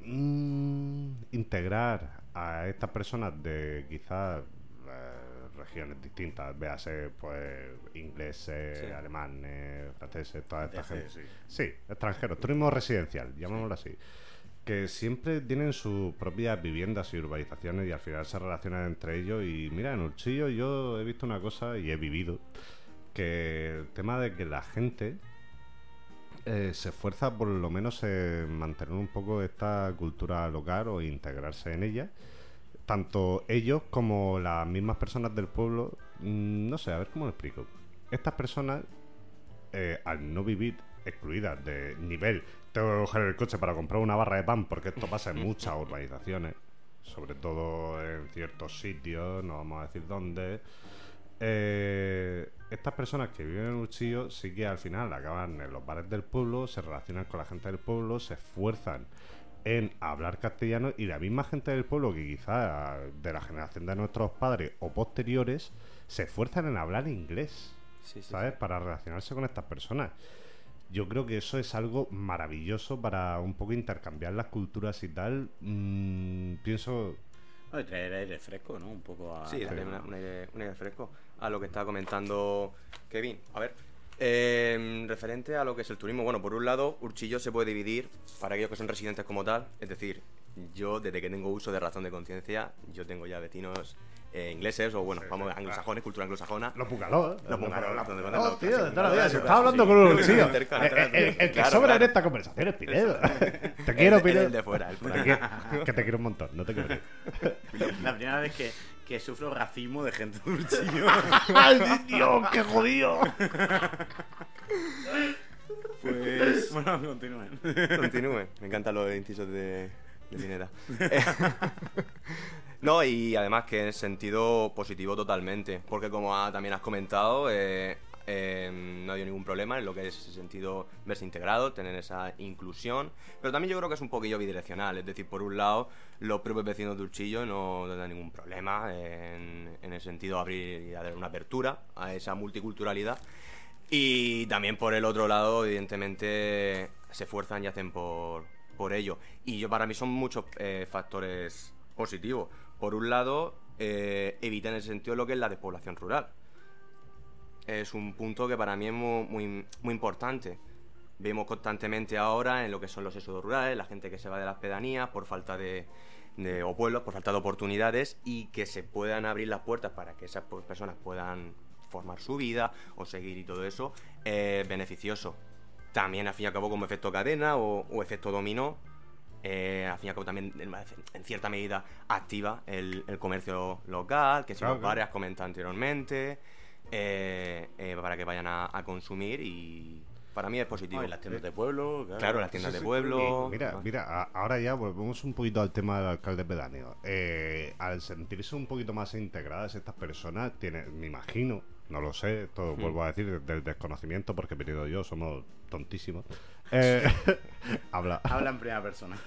mm, integrar a estas personas de quizás eh, regiones distintas, véase pues ingleses, Sí. alemanes, franceses, toda esta DC, gente. sí. Sí, extranjeros, turismo residencial, llamémoslo así. Que siempre tienen sus propias viviendas y urbanizaciones y al final se relacionan entre ellos. Y mira, en Urchillo yo he visto una cosa y he vivido. Que el tema de que la gente eh, se esfuerza por lo menos en mantener un poco esta cultura local o integrarse en ella. Tanto ellos como las mismas personas del pueblo. mm, No sé, a ver cómo lo explico. Estas personas eh, al no vivir excluidas de nivel, tengo que coger el coche para comprar una barra de pan, porque esto pasa en muchas urbanizaciones, sobre todo en ciertos sitios, no vamos a decir dónde. eh, estas personas que viven en Urchillo sí que al final acaban en los bares del pueblo, se relacionan con la gente del pueblo, se esfuerzan en hablar castellano y la misma gente del pueblo que quizá de la generación de nuestros padres o posteriores se esfuerzan en hablar inglés, Sí, sí, ¿sabes? Para relacionarse con estas personas. Yo creo que eso es algo maravilloso para un poco intercambiar las culturas y tal. Mm, pienso, No, y traer aire fresco, ¿no? Un poco a. Sí, darle una- un aire, un aire fresco a lo que estaba comentando Kevin. A ver, eh, referente a lo que es el turismo. Bueno, por un lado, Urchillo se puede dividir para aquellos que son residentes como tal. Es decir, yo desde que tengo uso de razón de conciencia, yo tengo ya vecinos eh, ingleses o, bueno, vamos, anglosajones, cultura anglosajona. Los Pucaló, ¿eh? Los Pucaló, Los ponen tío, los- de toda la vida. sí, Se sí, estaba hablando sí. con un Sí, tío. cerca, El, cerca. el- que Claro, sobra en claro. esta conversación es Pinedo. Te quiero, el Pinedo. de fuera, el Te fuera. Que te quiero un montón, no te quiero. La primera vez que, que sufro racismo de gente de Urchillo. ¡Ay, Dios, qué jodido! Pues. bueno, continúen. Continúe. Me encantan los incisos de, de Pineda. No, y además que en sentido positivo totalmente. Porque como también has comentado, eh, eh, no ha habido ningún problema en lo que es ese sentido verse integrado, tener esa inclusión. Pero también yo creo que es un poquillo bidireccional. Es decir, por un lado, los propios vecinos de Urchillo no tendrán ningún problema en, en el sentido de abrir y dar una apertura a esa multiculturalidad. Y también por el otro lado, evidentemente, se esfuerzan y hacen por, por ello. Y yo para mí son muchos eh, factores positivos. Por un lado, eh, evita en ese sentido lo que es la despoblación rural. Es un punto que para mí es muy, muy, importante. Vemos constantemente ahora en lo que son los éxodos rurales, la gente que se va de las pedanías por falta de, de- o pueblos, por falta de oportunidades y que se puedan abrir las puertas para que esas pues, personas puedan formar su vida o seguir y todo eso, es beneficioso. También, al fin y al cabo, como efecto cadena o efecto dominó, eh, al fin y al cabo también en, en cierta medida activa el, el comercio local, que si Claro, los claro. bares has comentado anteriormente, eh, eh, para que vayan a, a consumir y para mí es positivo. No, y las tiendas de pueblo. Claro, Claro, las tiendas Sí, de pueblo. Mira, mira, a- ahora ya volvemos un poquito al tema del alcalde pedáneo. Eh, al sentirse un poquito más integradas estas personas, tiene, me imagino, no lo sé, esto Hmm. vuelvo a decir desde el desconocimiento, porque he venido yo, somos tontísimos. Eh, habla, Habla en primera persona.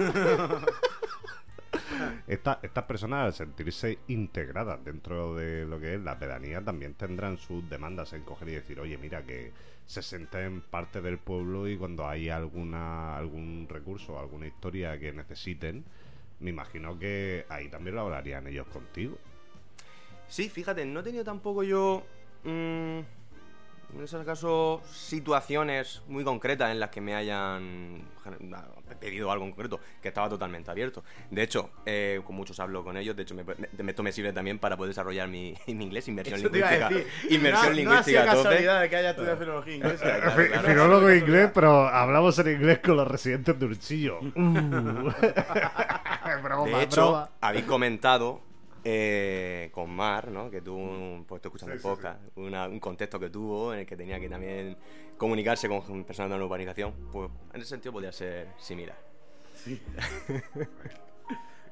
Esta- estas personas al sentirse integradas dentro de lo que es la pedanía también tendrán sus demandas en coger y decir, oye, mira que se sienten parte del pueblo y cuando hay alguna algún recurso, alguna historia que necesiten, me imagino que ahí también lo hablarían ellos contigo. Sí, fíjate, no he tenido tampoco yo. Mm, en ese caso, situaciones muy concretas en las que me hayan pedido algo en concreto, que estaba totalmente abierto. De hecho, eh, con muchos hablo con ellos, de hecho, me, me- esto me sirve también para poder desarrollar mi, mi inglés, inversión Eso te iba a lingüística. decir. Inversión no, lingüística no casualidad de que haya estudiado filología inglesa. Claro, Fi- claro. Filólogo inglés, pero hablamos en inglés con los residentes de Urchillo. Uh. broma, De hecho, broma. habéis comentado eh, con Mar, ¿no? Que tuvo un, pues escuchando Sí, sí, una- un contexto que tuvo en el que tenía que también comunicarse con personas de la urbanización. Pues en ese sentido podría ser similar.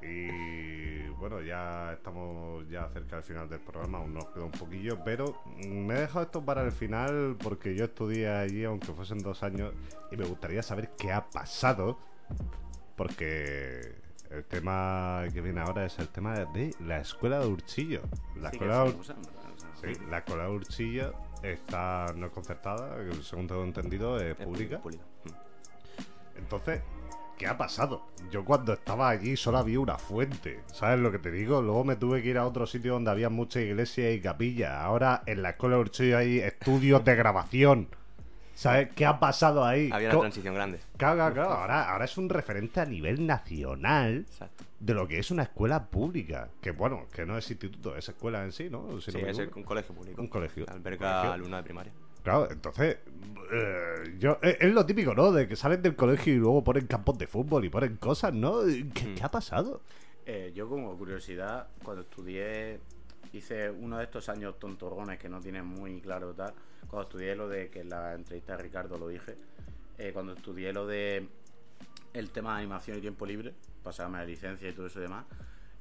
Y bueno, ya estamos ya cerca del final del programa, aún nos queda un poquillo, pero me he dejado esto para el final porque yo estudié allí, aunque fuesen dos años, y me gustaría saber qué ha pasado, porque el tema que viene ahora es el tema de la escuela de Urchillo. La Sí, escuela de se Ur- usan, ¿verdad? O sea, sí, la escuela de Urchillo está no es concertada, según tengo entendido, es Es pública. pública. Mm. Entonces, ¿qué ha pasado? Yo cuando estaba allí solo había una fuente, ¿sabes lo que te digo? Luego me tuve que ir a otro sitio donde había muchas iglesias y capillas. Ahora en la escuela de Urchillo hay estudios de grabación. ¿Sabes qué ha pasado ahí? Había una transición grande. Claro, claro, claro. Ahora, ahora es un referente a nivel nacional Exacto. de lo que es una escuela pública. Que bueno, que no es instituto, es escuela en sí, ¿no? Si Sí, no es el- un colegio público. Un colegio. Alberga alumnos de primaria. Claro, entonces, eh, yo, es, es lo típico, ¿no? De que salen del colegio y luego ponen campos de fútbol y ponen cosas, ¿no? ¿Qué, Mm. qué ha pasado? Eh, yo como curiosidad, cuando estudié, hice uno de estos años tontorrones que no tienen muy claro tal, cuando estudié lo de, que en la entrevista de Ricardo lo dije, eh, cuando estudié lo de el tema de animación y tiempo libre, pasarme la licencia y todo eso y demás,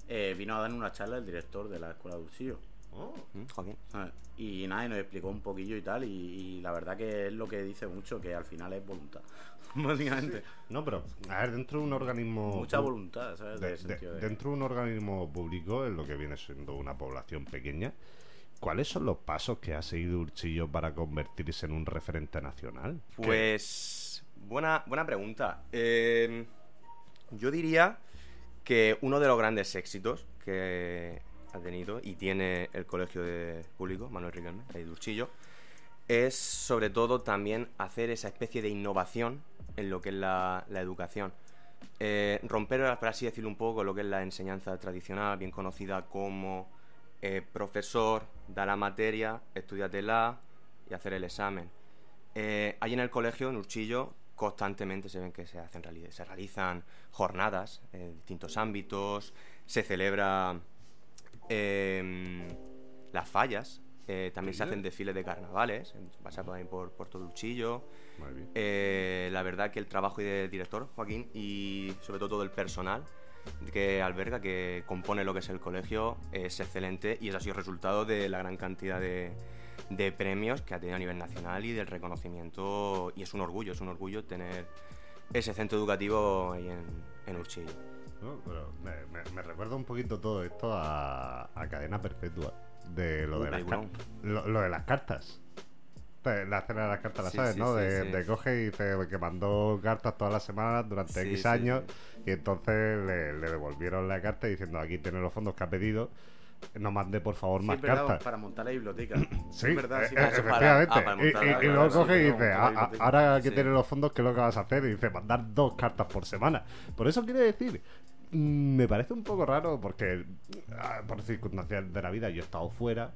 eh, vino a dar una charla el director de la escuela de Ursillo. Oh. ¿Mm, Joaquín. ¿sabes? Y nada, y nos explicó un poquillo y tal, y, y la verdad que es lo que dice mucho, que al final es voluntad, básicamente. No, pero, a ver, dentro de un organismo. Mucha voluntad, ¿sabes? de- De, de- sentido de- dentro de un organismo público, en lo que viene siendo una población pequeña, ¿cuáles son los pasos que ha seguido Urchillo para convertirse en un referente nacional? Pues buena, buena pregunta. Eh, yo diría que uno de los grandes éxitos que ha tenido y tiene el colegio de público, Manuel Riquelme, de Urchillo, es sobre todo también hacer esa especie de innovación en lo que es la, la educación. Eh, romper, por así decirlo, un poco lo que es la enseñanza tradicional, bien conocida como eh, profesor, da la materia, estudiatela y hacer el examen. Eh, ahí en el colegio, en Urchillo, constantemente se ven que se, hacen, se realizan jornadas en distintos ámbitos, se celebra em, las fallas, eh, también se hacen desfiles de carnavales, pasa por ahí por. Muy bien. Eh, la verdad que el trabajo del director, Joaquín, y sobre todo todo el personal que alberga, que compone lo que es el colegio, es excelente y eso ha sido resultado de la gran cantidad de, de premios que ha tenido a nivel nacional y del reconocimiento. Y es un orgullo, es un orgullo tener ese centro educativo ahí en, en Urchillo. No, pero me, recuerda un poquito todo esto a, a cadena perpetua de lo, de las lo, lo de las cartas. La cena de las cartas, la Sí, sabes, sí, ¿no? sí, de, de coge y dice que mandó cartas todas las semanas durante X años y entonces le, le devolvieron la carta diciendo aquí tiene los fondos que ha pedido, no mande por favor más verdad, cartas. para montar la biblioteca. Sí, Es verdad, sí, eh, eh, para- efectivamente. ah, para Y- luego coge y dice, "Ah, ah, biblioteca". ahora que Sí. tienes los fondos, ¿qué es lo que vas a hacer? Y dice, mandar dos cartas por semana. Por eso quiere decir, mm, me parece un poco raro porque ah, por circunstancias de la vida yo he estado fuera,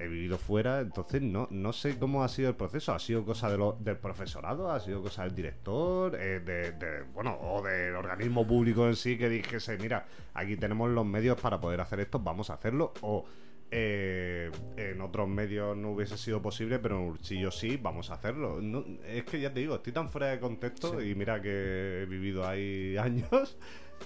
he vivido fuera, entonces no, no sé cómo ha sido el proceso. ¿Ha sido cosa del profesorado? ¿Ha sido cosa del director? Eh, de- bueno, o del organismo público en sí que dijese, mira, aquí tenemos los medios para poder hacer esto, vamos a hacerlo. O eh, en otros medios no hubiese sido posible, pero en Urchillo sí, vamos a hacerlo. No, es que ya te digo, estoy tan fuera de contexto y mira que he vivido ahí años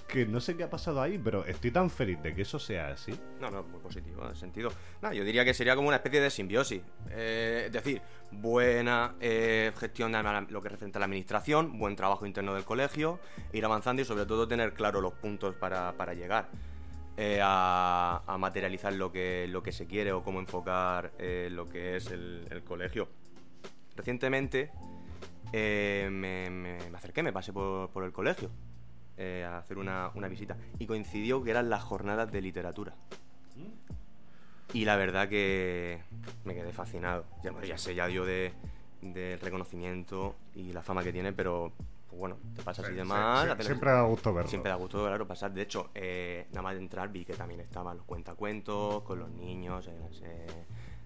que no sé qué ha pasado ahí, pero estoy tan feliz de que eso sea así. No, no, muy positivo en ese sentido. No, yo diría que sería como una especie de simbiosis. Eh, es decir, buena eh, gestión de lo que referente a la administración, buen trabajo interno del colegio, ir avanzando y sobre todo tener claro los puntos para, para llegar eh, a, materializar lo que, lo que se quiere o cómo enfocar eh, lo que es el, colegio. Recientemente eh, me, me- me acerqué, me pasé por, por el colegio eh, a hacer una, una visita y coincidió que eran las jornadas de literatura. Y la verdad que me quedé fascinado. Ya, ya sé, ya dio de, del reconocimiento y la fama que tiene, pero pues bueno, te pasas y Sí, demás. sí, hacer- siempre da gusto verlo. Siempre da gusto, claro, pasar. De hecho, eh, nada más de entrar vi que también estaban los cuentacuentos con los niños. eh,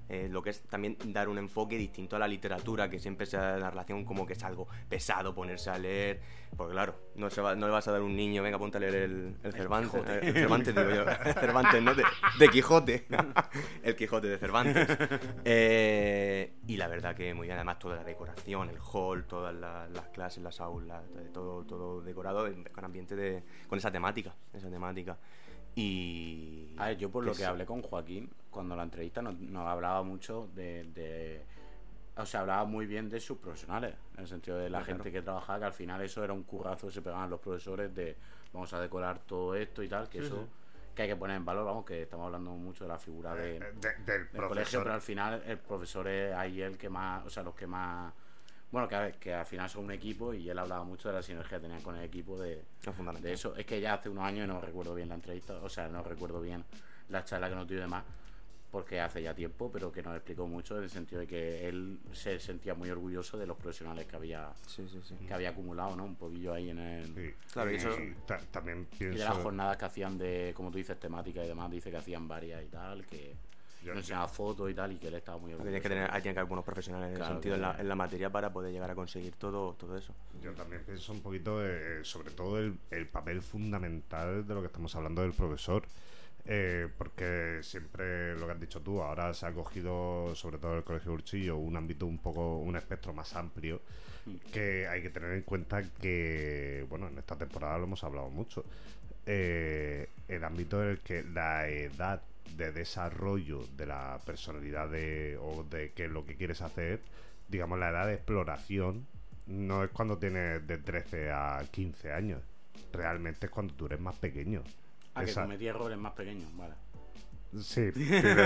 eh, lo que es también dar un enfoque distinto a la literatura, que siempre se da la relación como que es algo pesado ponerse a leer. Porque claro, no, se va- no le vas a dar a un niño, venga, ponte a leer el, el Cervantes. Eh, el Cervantes, digo yo. Cervantes, ¿no? De, de Quijote. el Quijote de Cervantes. Eh, y la verdad que muy bien, además toda la decoración, el hall, todas la- las clases, las aulas, todo, todo decorado con ambiente de. con esa temática. Esa temática. Y. A ver, yo por lo que sí. hablé con Joaquín, cuando la entrevista nos, nos hablaba mucho de, de- O sea, hablaba muy bien de sus profesionales, en el sentido de la gente que trabajaba, que al final eso era un currazo que se pegaban los profesores de vamos a decorar todo esto y tal, que eso que hay que poner en valor, vamos, que estamos hablando mucho de la figura de, Eh, del de- del colegio, profesor. pero al final el profesor es ahí el que más, o sea, los que más... Bueno, que, que al final son un equipo y él hablaba mucho de la sinergia que tenían con el equipo de, Es de eso. Es que ya hace unos años y no recuerdo bien la entrevista, o sea, no recuerdo bien la charla que nos dio y demás, porque hace ya tiempo, pero que nos explicó mucho en el sentido de que él se sentía muy orgulloso de los profesionales que había Sí, sí, sí. que había acumulado, ¿no? Un poquillo ahí en el... Sí. Claro, y eso- ta- también Y de las pienso... jornadas que hacían de, como tú dices, temática y demás, dice que hacían varias y tal, que Yo- enseñaba fotos y tal, y que él estaba muy. Tienes que tener, ahí que haber buenos profesionales en Claro, sentido en, la, claro. en la materia para poder llegar a conseguir todo, todo eso. Yo también pienso un poquito, sobre todo, el, el papel fundamental de lo que estamos hablando del profesor. Eh, porque siempre lo que has dicho tú, ahora se ha cogido, sobre todo el Colegio Urchillo, un ámbito un poco, un espectro más amplio, que hay que tener en cuenta que, bueno, en esta temporada lo hemos hablado mucho, eh, el ámbito en el que la edad de desarrollo de la personalidad de, o de qué es lo que quieres hacer, digamos, la edad de exploración no es cuando tienes de 13 a 15 años. Realmente es cuando tú eres más pequeño. Ah, que Esa- cometí errores más pequeños, vale. Sí, pero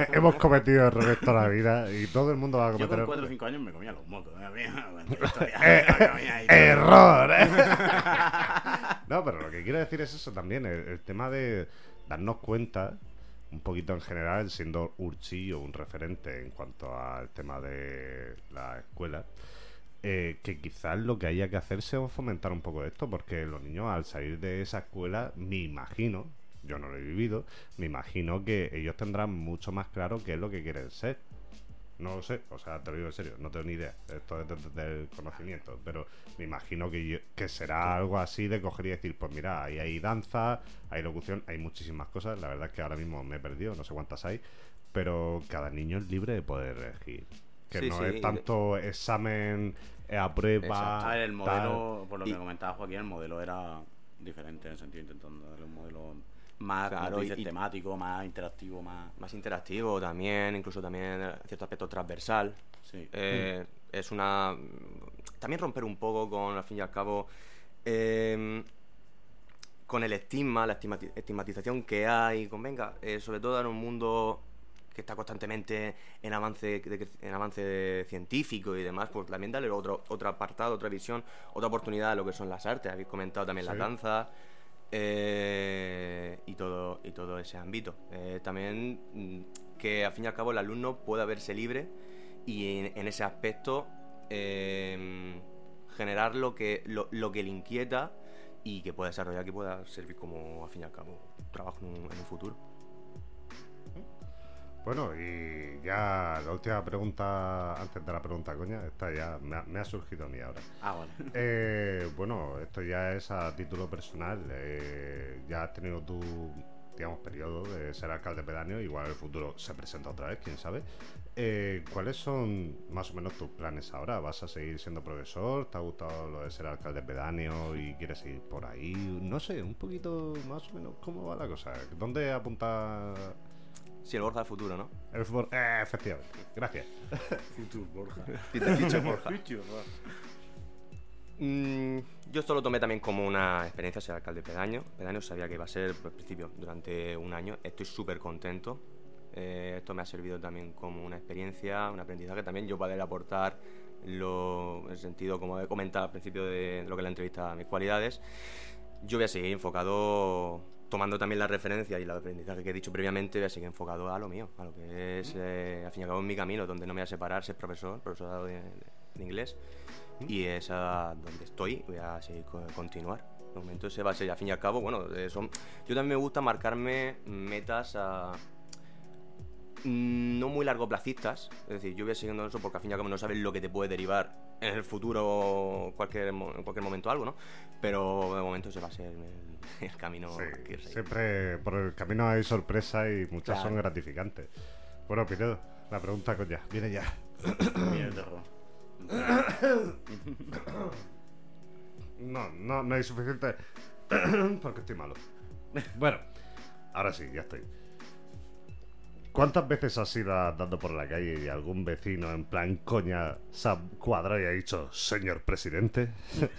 eh, hemos cometido errores toda la vida y todo el mundo va a Yo cometer con 4 o errores. 5 años me comía los mocos. ¿eh? Eh, todo. ¡Error! ¿eh? no, pero lo que quiero decir es eso también, el, el tema de darnos cuenta, un poquito en general, siendo Urchi un referente en cuanto al tema de la escuela, eh, que quizás lo que haya que hacer sea fomentar un poco esto, porque los niños al salir de esa escuela, me imagino, yo no lo he vivido, me imagino que ellos tendrán mucho más claro qué es lo que quieren ser. No lo sé, o sea, te lo digo en serio, no tengo ni idea. Esto es desde del conocimiento, pero me imagino que, yo- que será algo así de coger y decir, pues mira, ahí hay danza, hay locución, hay muchísimas cosas. La verdad es que ahora mismo me he perdido, no sé cuántas hay, pero cada niño es libre de poder elegir. Que Sí, no sí, es de- tanto examen eh, a prueba. Ver, el tal. modelo, por lo que Y- comentaba Joaquín, el modelo era diferente en el sentido intentando darle un modelo más, Claro, y- dices, y- temático, más interactivo, más... Más interactivo también, incluso también en cierto aspecto transversal. Sí. Eh, Es una. También romper un poco con, al fin y al cabo, eh, con el estigma, la estigmati- estigmatización que hay. Con, venga, eh, sobre todo en un mundo que está constantemente en avance, de en avance científico y demás, pues también darle otro, otro apartado, otra visión, otra oportunidad a lo que son las artes. Habéis comentado también la Sí. danza. Eh, y todo y todo ese ámbito. Eh, también mm, que al fin y al cabo el alumno pueda verse libre y en, ese aspecto eh, generar lo que lo, lo que le inquieta y que pueda desarrollar que pueda servir como al fin y al cabo trabajo en en un futuro Bueno, y ya la última pregunta, antes de la pregunta coña, esta ya me ha, me ha surgido a mí ahora. Ah, vale. Eh, bueno, esto ya es a título personal. eh, ya has tenido tu, digamos, periodo de ser alcalde pedáneo. Igual el futuro se presenta otra vez, quién sabe. Eh, ¿Cuáles son más o menos tus planes ahora? ¿Vas a seguir siendo profesor? ¿Te ha gustado lo de ser alcalde pedáneo y quieres seguir por ahí? No sé, un poquito más o menos cómo va la cosa. ¿Dónde apunta sí el Borja del futuro ¿no? el fútbol? Eh, efectivamente. Gracias. Futur, Borja. Borja. Mm, yo esto lo tomé también como una experiencia ser alcalde pedáneo. Pedáneo sabía que iba a ser, por principio, durante un año. Estoy súper contento. Eh, esto me ha servido también como una experiencia, un aprendizaje también. Yo poder aportar lo, el sentido, como he comentado al principio de, de lo que es la entrevista, mis cualidades. Yo voy a seguir enfocado, tomando también la referencia y el aprendizaje que he dicho previamente, voy a seguir enfocado a lo mío, a lo que es, eh, al fin y al cabo, mi camino, donde no me voy a separar, ser profesor, profesorado de, de inglés. Y es a donde estoy, voy a seguir co- continuar. De momento ese va a ser, al fin y al cabo, bueno, eh, son, yo también me gusta marcarme metas a, mm, no muy largoplacistas. Es decir, yo voy siguiendo eso porque al fin y al cabo no sabes lo que te puede derivar en el futuro, cualquier, en cualquier momento algo, ¿no? Pero de momento ese va a ser el, el camino Sí, que siempre por el camino hay sorpresas y muchas son gratificantes. Bueno, Pinedo, la pregunta coña, viene ya. No, no, no hay suficiente porque estoy malo. Bueno, ahora sí, ya estoy. ¿Cuántas veces has ido dando por la calle y algún vecino en plan coña se ha cuadrado y ha dicho, señor presidente?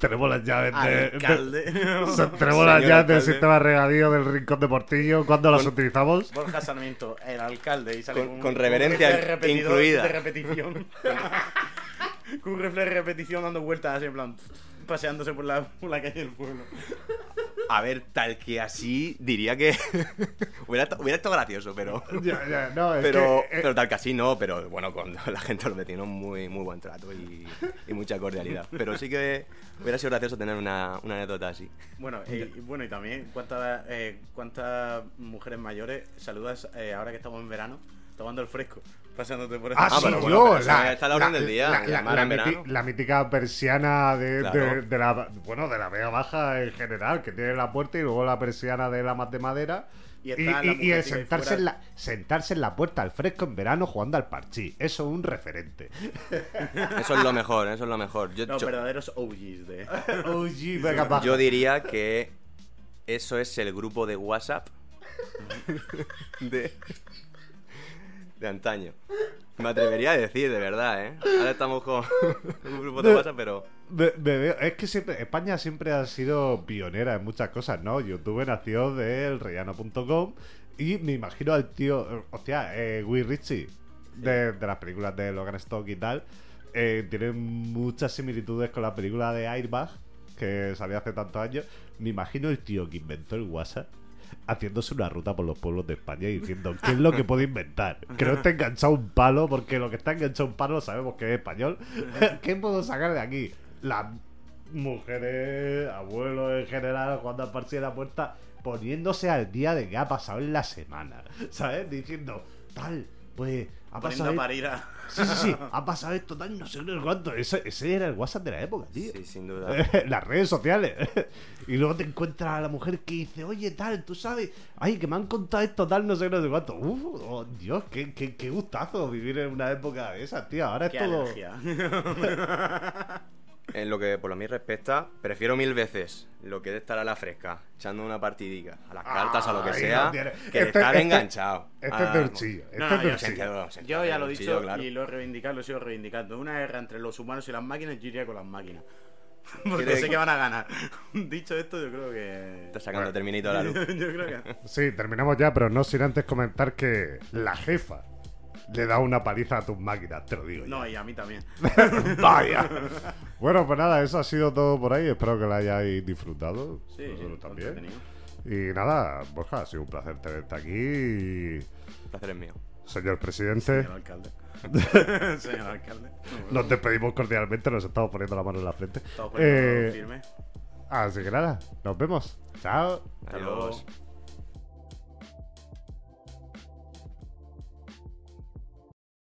Tenemos las llaves de... de- se- tenemos las llaves del alcalde. sistema regadío del rincón de Portillo. ¿Cuándo las Con- utilizamos? Borja Sarmiento, el alcalde, y sale Con- un- con un reverencia repetidor incluida. De repetición. con un rifle de repetición dando vueltas así en plan. Paseándose por la, por la calle del pueblo. A ver, tal que así diría que hubiera, estado- hubiera estado gracioso, pero... Ya, ya, no, es Pero, que, eh, pero tal que así no, pero bueno, con la gente los vecinos muy, muy buen trato y, y mucha cordialidad. Pero sí que hubiera sido gracioso tener una, una anécdota así. Bueno, y, y bueno, y también, ¿cuántas, eh, cuántas mujeres mayores saludas eh, ahora que estamos en verano, tomando el fresco, paseándote por Ah, Ah, sí, pero yo, la, está la orden del día, la, mítica persiana de, Claro. de- de la bueno de la vega baja en general, que tiene la puerta y luego la persiana de la más de madera. Y Y, está la y- y el sentarse en, la, sentarse en la puerta al fresco en verano jugando al parchí. Eso es un referente. Eso es lo mejor, eso es lo mejor. Yo, Los yo- verdaderos OGs de. Oye, venga, yo diría que Eso es el grupo de WhatsApp de, de antaño. Me atrevería a decir, de verdad, ¿eh? Ahora estamos con un grupo de WhatsApp, pero... Me- me veo- es que siempre España siempre ha sido pionera en muchas cosas, ¿no? YouTube nació del rellano.com y me imagino al tío, hostia, eh, Will Ritchie, de, de las películas de Logan Stock y tal, eh, tiene muchas similitudes con la película de Airbag, que salió hace tantos años. Me imagino el tío que inventó el WhatsApp haciéndose una ruta por los pueblos de España y diciendo qué es lo que puedo inventar. Que no esté enganchado un palo, porque lo que está enganchado un palo sabemos que es español. ¿Qué puedo sacar de aquí? Las mujeres, abuelos en general, jugando a partir de la puerta, poniéndose al día de qué ha pasado en la semana. ¿Sabes? Diciendo, tal, pues ha pasado. a... Sí, sí, sí, ha pasado esto, tal, no sé cuánto. Ese, ese era el WhatsApp de la época, tío. Sí, sin duda. Las redes sociales. y luego te encuentras a la mujer que dice, oye, tal, tú sabes, ay, que me han contado esto, tal, no sé, no sé cuánto. Uf, oh, Dios, qué, qué, qué gustazo vivir en una época de esas, tío. Ahora es Qué todo. En lo que por lo mí respecta, prefiero mil veces lo que es estar a la fresca, echando una partidica, a las cartas, a lo que Ay, sea, no que este- estar este- enganchado. Este es Ah, de Urchillo. Este No, es no, yo Urchillo. sentido- sentido Yo ya lo he dicho claro. y lo he reivindicado, lo sigo reivindicando. Una guerra entre los humanos y las máquinas, yo iría con las máquinas. Porque ¿Quiere- sé que van a ganar. Dicho esto, yo creo que. Está sacando Terminito a la luz. yo creo que. Sí, terminamos ya, pero no sin antes comentar que la jefa le da una paliza a tus máquinas, te lo digo. No, ya. y a mí también. Vaya. Bueno, pues nada, eso ha sido todo por ahí. Espero que lo hayáis disfrutado. Sí, Nosotros también. Y nada, Borja, ha sido un placer tenerte aquí. Y, El placer es mío. Señor presidente, Señor alcalde. Señor alcalde. nos despedimos cordialmente, nos estamos poniendo la mano en la frente. Estamos poniendo Eh, firme. así que nada, nos vemos. Chao.